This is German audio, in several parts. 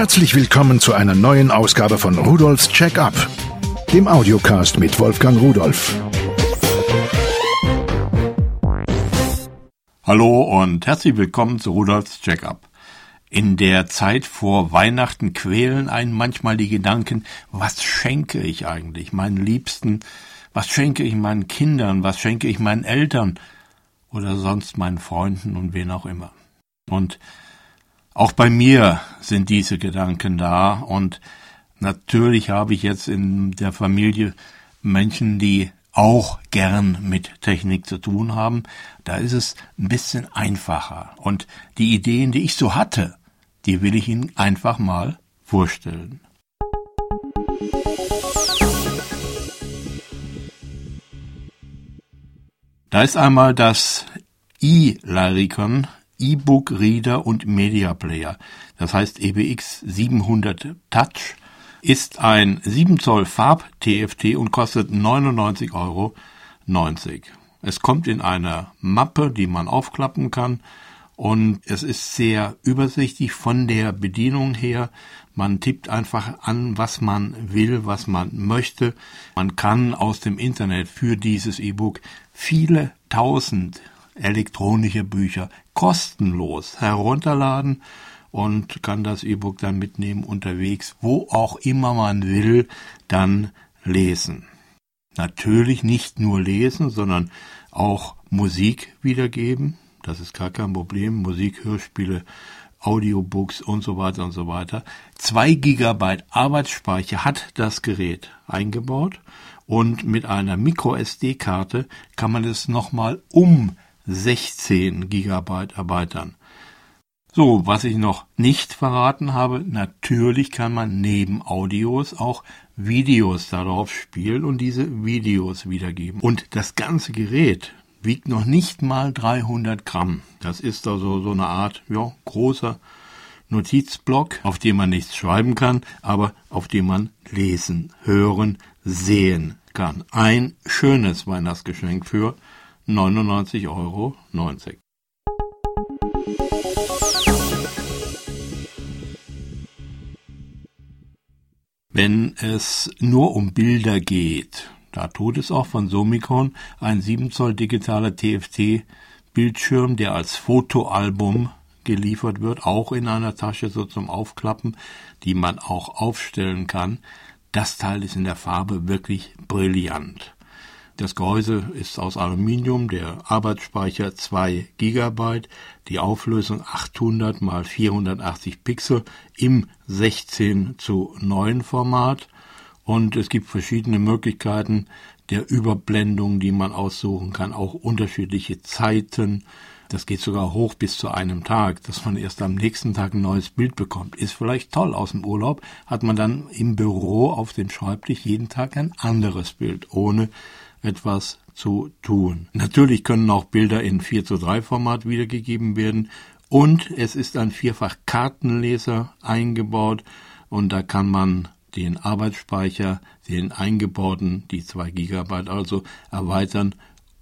Herzlich willkommen zu einer neuen Ausgabe von Rudolfs Check-up, dem Audiocast mit Wolfgang Rudolf. Hallo und herzlich willkommen zu Rudolfs Check-up. In der Zeit vor Weihnachten quälen einen manchmal die Gedanken, was schenke ich eigentlich meinen Liebsten, was schenke ich meinen Kindern, was schenke ich meinen Eltern oder sonst meinen Freunden und wen auch immer. Und auch bei mir sind diese Gedanken da und natürlich habe ich jetzt in der Familie Menschen, die auch gern mit Technik zu tun haben. Da ist es ein bisschen einfacher. Und die Ideen, die ich so hatte, die will ich Ihnen einfach mal vorstellen. Da ist einmal das e-Laricon E-Book Reader und Media Player. Das heißt EBX 700 Touch ist ein 7 Zoll Farb-TFT und kostet 99,90 Euro. Es kommt in einer Mappe, die man aufklappen kann und es ist sehr übersichtlich von der Bedienung her. Man tippt einfach an, was man will, was man möchte. Man kann aus dem Internet für dieses E-Book viele tausend elektronische Bücher kostenlos herunterladen und kann das E-Book dann mitnehmen unterwegs, wo auch immer man will, dann lesen. Natürlich nicht nur lesen, sondern auch Musik wiedergeben. Das ist gar kein Problem. Musik, Hörspiele, Audiobooks und so weiter und so weiter. Zwei Gigabyte Arbeitsspeicher hat das Gerät eingebaut und mit einer Micro SD-Karte kann man es nochmal um 16 Gigabyte erweitern. So, was ich noch nicht verraten habe, natürlich kann man neben Audios auch Videos darauf spielen und diese Videos wiedergeben. Und das ganze Gerät wiegt noch nicht mal 300 Gramm. Das ist also so eine Art, ja, großer Notizblock, auf dem man nichts schreiben kann, aber auf dem man lesen, hören, sehen kann. Ein schönes Weihnachtsgeschenk für 99,90 Euro. Wenn es nur um Bilder geht, da tut es auch von Somicon ein 7 Zoll digitaler TFT-Bildschirm, der als Fotoalbum geliefert wird, auch in einer Tasche so zum Aufklappen, die man auch aufstellen kann. Das Teil ist in der Farbe wirklich brillant. Das Gehäuse ist aus Aluminium, der Arbeitsspeicher 2 GB, die Auflösung 800 x 480 Pixel im 16 zu 9 Format und es gibt verschiedene Möglichkeiten der Überblendung, die man aussuchen kann, auch unterschiedliche Zeiten. Das geht sogar hoch bis zu einem Tag, dass man erst am nächsten Tag ein neues Bild bekommt. Ist vielleicht toll aus dem Urlaub, hat man dann im Büro auf dem Schreibtisch jeden Tag ein anderes Bild, ohne etwas zu tun. Natürlich können auch Bilder in 4 zu 3 Format wiedergegeben werden und es ist ein vierfach Kartenleser eingebaut und da kann man den Arbeitsspeicher, den eingebauten, die 2 Gigabyte also, erweitern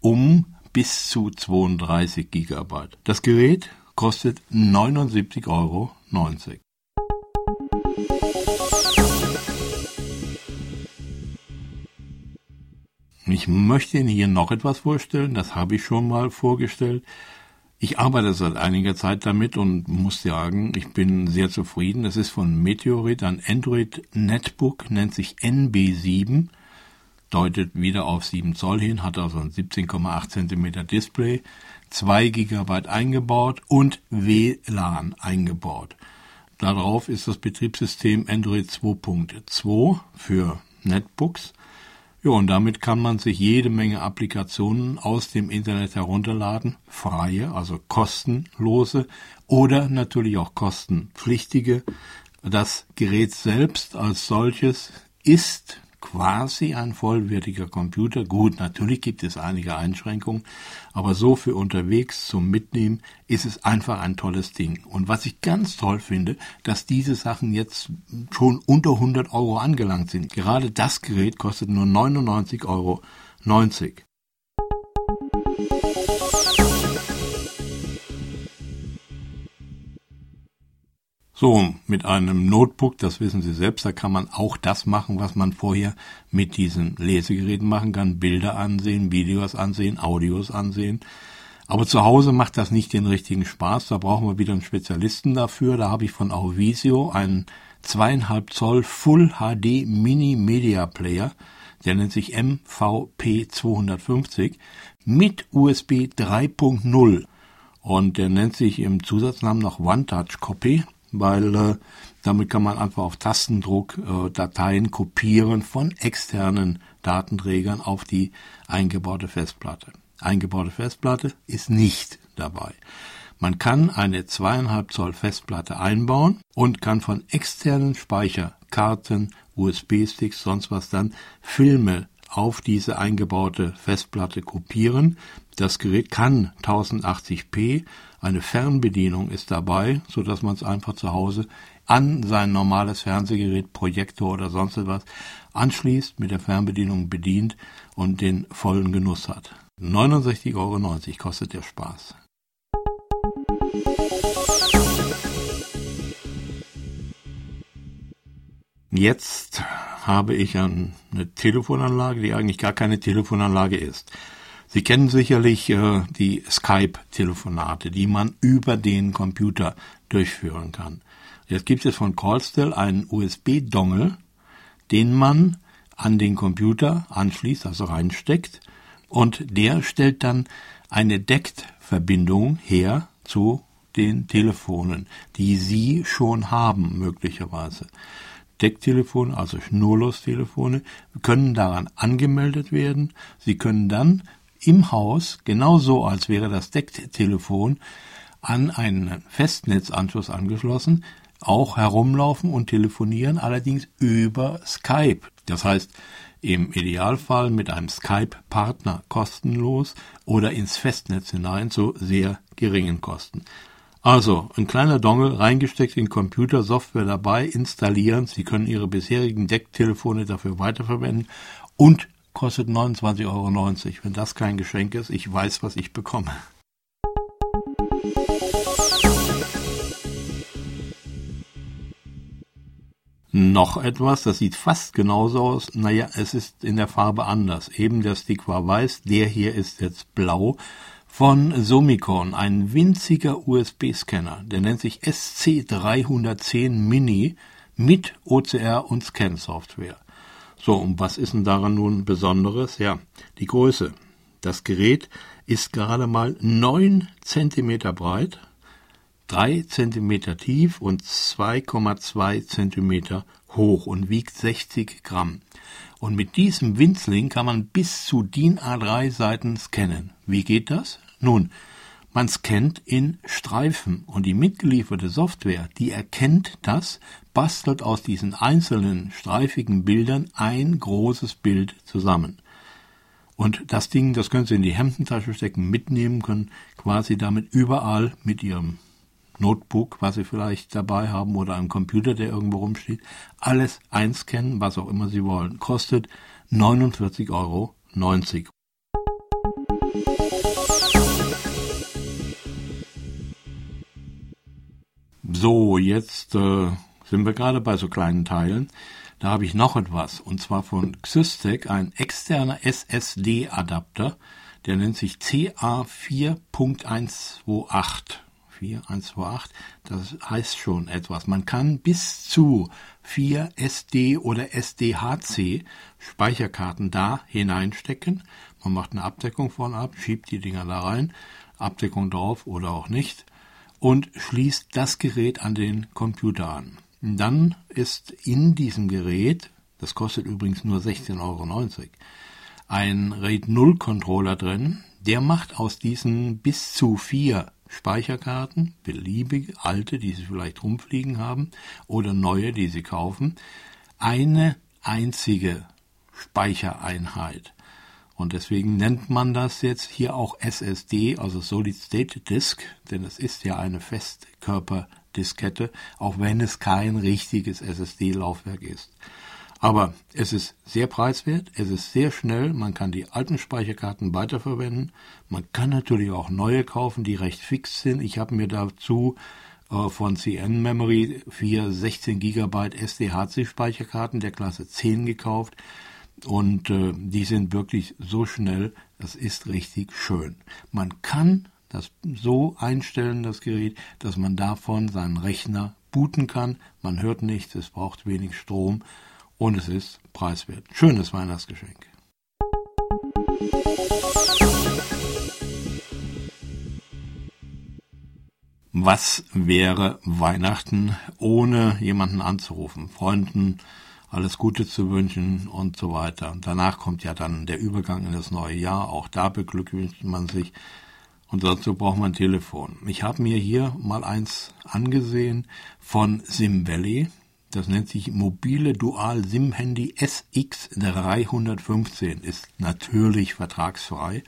um bis zu 32 Gigabyte. Das Gerät kostet 79,90 Euro. Ich möchte Ihnen hier noch etwas vorstellen, das habe ich schon mal vorgestellt. Ich arbeite seit einiger Zeit damit und muss sagen, ich bin sehr zufrieden. Das ist von Meteorit ein Android Netbook, nennt sich NB7, deutet wieder auf 7 Zoll hin, hat also ein 17,8 cm Display, 2 GB eingebaut und WLAN eingebaut. Darauf ist das Betriebssystem Android 2.2 für Netbooks ja, und damit kann man sich jede Menge Applikationen aus dem Internet herunterladen, freie, also kostenlose oder natürlich auch kostenpflichtige. Das Gerät selbst als solches ist quasi ein vollwertiger Computer. Gut, natürlich gibt es einige Einschränkungen, aber so für unterwegs zum Mitnehmen ist es einfach ein tolles Ding. Und was ich ganz toll finde, dass diese Sachen jetzt schon unter 100 Euro angelangt sind. Gerade das Gerät kostet nur 99,90 Euro. So, mit einem Notebook, das wissen Sie selbst, da kann man auch das machen, was man vorher mit diesen Lesegeräten machen kann. Bilder ansehen, Videos ansehen, Audios ansehen. Aber zu Hause macht das nicht den richtigen Spaß. Da brauchen wir wieder einen Spezialisten dafür. Da habe ich von Auvisio einen zweieinhalb Zoll Full HD Mini Media Player. Der nennt sich MVP 250 mit USB 3.0. Und der nennt sich im Zusatznamen noch One Touch Copy weil äh, damit kann man einfach auf Tastendruck äh, Dateien kopieren von externen Datenträgern auf die eingebaute Festplatte. Eingebaute Festplatte ist nicht dabei. Man kann eine zweieinhalb Zoll Festplatte einbauen und kann von externen Speicherkarten, USB-Sticks, sonst was dann Filme auf diese eingebaute Festplatte kopieren. Das Gerät kann 1080p eine Fernbedienung ist dabei, so dass man es einfach zu Hause an sein normales Fernsehgerät, Projektor oder sonst etwas anschließt, mit der Fernbedienung bedient und den vollen Genuss hat. 69,90 Euro kostet der Spaß. Jetzt habe ich eine Telefonanlage, die eigentlich gar keine Telefonanlage ist. Sie kennen sicherlich äh, die Skype-Telefonate, die man über den Computer durchführen kann. Jetzt gibt es von Callstel einen USB-Dongle, den man an den Computer anschließt, also reinsteckt, und der stellt dann eine DECT-Verbindung her zu den Telefonen, die Sie schon haben, möglicherweise. DECT-Telefone, also Schnurlos-Telefone, können daran angemeldet werden. Sie können dann im Haus, genauso als wäre das Decktelefon an einen Festnetzanschluss angeschlossen, auch herumlaufen und telefonieren, allerdings über Skype. Das heißt, im Idealfall mit einem Skype-Partner kostenlos oder ins Festnetz hinein zu sehr geringen Kosten. Also, ein kleiner Dongle reingesteckt in Computer, Software dabei, installieren. Sie können Ihre bisherigen Decktelefone dafür weiterverwenden und kostet 29,90 Euro. Wenn das kein Geschenk ist, ich weiß, was ich bekomme. Noch etwas, das sieht fast genauso aus. Naja, es ist in der Farbe anders. Eben der Stick war weiß, der hier ist jetzt blau. Von Somicon, ein winziger USB-Scanner. Der nennt sich SC310 Mini mit OCR und Scan-Software. So, und was ist denn daran nun Besonderes? Ja, die Größe. Das Gerät ist gerade mal 9 cm breit, 3 cm tief und 2,2 cm hoch und wiegt 60 Gramm. Und mit diesem Winzling kann man bis zu DIN A3 Seiten scannen. Wie geht das? Nun, man scannt in Streifen und die mitgelieferte Software, die erkennt das, bastelt aus diesen einzelnen streifigen Bildern ein großes Bild zusammen. Und das Ding, das können Sie in die Hemdentasche stecken, mitnehmen, können quasi damit überall mit Ihrem Notebook, was Sie vielleicht dabei haben, oder einem Computer, der irgendwo rumsteht, alles einscannen, was auch immer Sie wollen. Kostet 49,90 Euro. So, jetzt äh, sind wir gerade bei so kleinen Teilen. Da habe ich noch etwas, und zwar von Xystec, ein externer SSD-Adapter, der nennt sich CA4.128. 4128, das heißt schon etwas. Man kann bis zu 4 SD oder SDHC Speicherkarten da hineinstecken. Man macht eine Abdeckung von ab, schiebt die Dinger da rein, Abdeckung drauf oder auch nicht und schließt das Gerät an den Computer an. Dann ist in diesem Gerät, das kostet übrigens nur 16,90 Euro, ein RAID 0 Controller drin, der macht aus diesen bis zu vier Speicherkarten, beliebige alte, die Sie vielleicht rumfliegen haben, oder neue, die Sie kaufen, eine einzige Speichereinheit. Und deswegen nennt man das jetzt hier auch SSD, also Solid State Disk, denn es ist ja eine Festkörperdiskette, auch wenn es kein richtiges SSD-Laufwerk ist. Aber es ist sehr preiswert, es ist sehr schnell, man kann die alten Speicherkarten weiterverwenden, man kann natürlich auch neue kaufen, die recht fix sind. Ich habe mir dazu äh, von CN Memory, vier 16 GB SDHC-Speicherkarten der Klasse 10 gekauft. Und äh, die sind wirklich so schnell, das ist richtig schön. Man kann das so einstellen, das Gerät, dass man davon seinen Rechner booten kann. Man hört nichts, es braucht wenig Strom und es ist preiswert. Schönes Weihnachtsgeschenk. Was wäre Weihnachten ohne jemanden anzurufen, Freunden alles Gute zu wünschen und so weiter. Danach kommt ja dann der Übergang in das neue Jahr. Auch da beglückwünscht man sich. Und dazu braucht man ein Telefon. Ich habe mir hier mal eins angesehen von Sim Valley. Das nennt sich mobile Dual SIM Handy SX315. Ist natürlich vertragsfrei.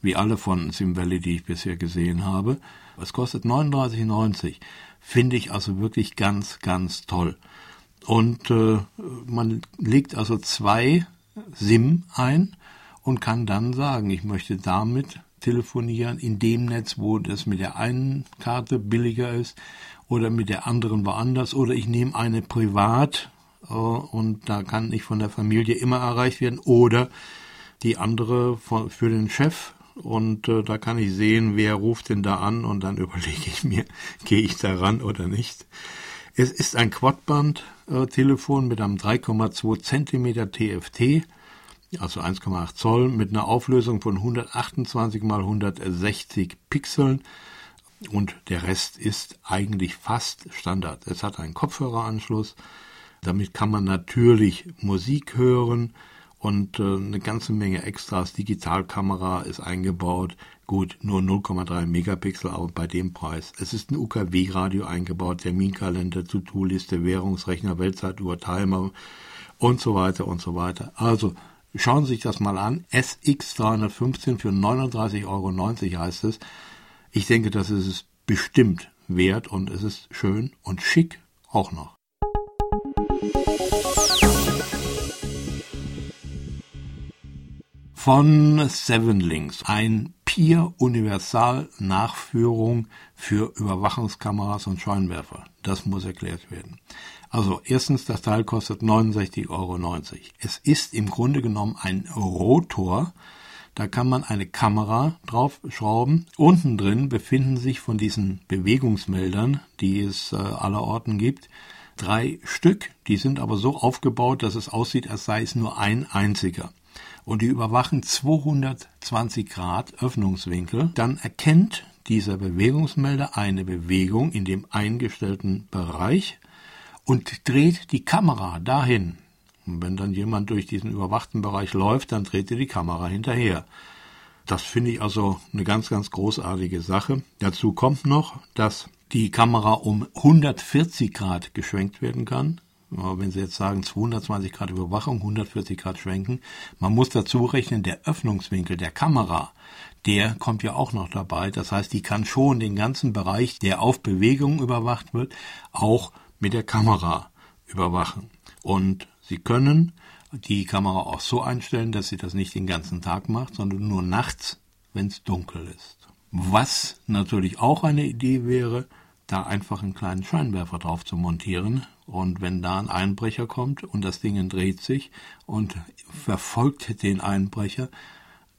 Wie alle von Sim Valley, die ich bisher gesehen habe. Es kostet 39,90. Finde ich also wirklich ganz, ganz toll. Und äh, man legt also zwei SIM ein und kann dann sagen, ich möchte damit telefonieren in dem Netz, wo das mit der einen Karte billiger ist oder mit der anderen woanders. Oder ich nehme eine privat äh, und da kann ich von der Familie immer erreicht werden. Oder die andere von, für den Chef. Und äh, da kann ich sehen, wer ruft denn da an? Und dann überlege ich mir, gehe ich da ran oder nicht. Es ist ein Quadband-Telefon mit einem 3,2 Zentimeter TFT also 1,8 Zoll, mit einer Auflösung von 128 mal 160 Pixeln. Und der Rest ist eigentlich fast Standard. Es hat einen Kopfhöreranschluss. Damit kann man natürlich Musik hören und äh, eine ganze Menge Extras. Digitalkamera ist eingebaut. Gut, nur 0,3 Megapixel, aber bei dem Preis. Es ist ein UKW-Radio eingebaut, Terminkalender, To-Do-Liste, Währungsrechner, Weltzeituhr, Timer und so weiter und so weiter. Also Schauen Sie sich das mal an. SX315 für 39,90 Euro heißt es. Ich denke, das ist es bestimmt wert und es ist schön und schick auch noch. Von Seven Links, ein Peer Universal Nachführung für Überwachungskameras und Scheinwerfer. Das muss erklärt werden. Also erstens, das Teil kostet 69,90 Euro. Es ist im Grunde genommen ein Rotor. Da kann man eine Kamera draufschrauben. Unten drin befinden sich von diesen Bewegungsmeldern, die es äh, allerorten gibt, drei Stück. Die sind aber so aufgebaut, dass es aussieht, als sei es nur ein einziger. Und die überwachen 220 Grad Öffnungswinkel. Dann erkennt dieser Bewegungsmelder eine Bewegung in dem eingestellten Bereich und dreht die Kamera dahin. Und wenn dann jemand durch diesen überwachten Bereich läuft, dann dreht er die Kamera hinterher. Das finde ich also eine ganz, ganz großartige Sache. Dazu kommt noch, dass die Kamera um 140 Grad geschwenkt werden kann. Wenn Sie jetzt sagen 220 Grad Überwachung, 140 Grad schwenken, man muss dazu rechnen, der Öffnungswinkel der Kamera, der kommt ja auch noch dabei. Das heißt, die kann schon den ganzen Bereich, der auf Bewegung überwacht wird, auch mit der Kamera überwachen. Und Sie können die Kamera auch so einstellen, dass sie das nicht den ganzen Tag macht, sondern nur nachts, wenn es dunkel ist. Was natürlich auch eine Idee wäre, da einfach einen kleinen Scheinwerfer drauf zu montieren. Und wenn da ein Einbrecher kommt und das Ding dreht sich und verfolgt den Einbrecher,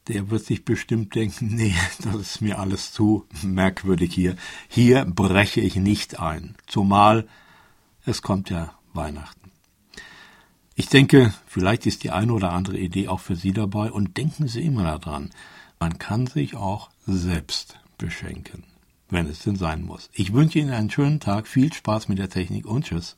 der wird sich bestimmt denken, nee, das ist mir alles zu merkwürdig hier. Hier breche ich nicht ein. Zumal es kommt ja Weihnachten. Ich denke, vielleicht ist die eine oder andere Idee auch für Sie dabei und denken Sie immer daran, man kann sich auch selbst beschenken, wenn es denn sein muss. Ich wünsche Ihnen einen schönen Tag, viel Spaß mit der Technik und tschüss.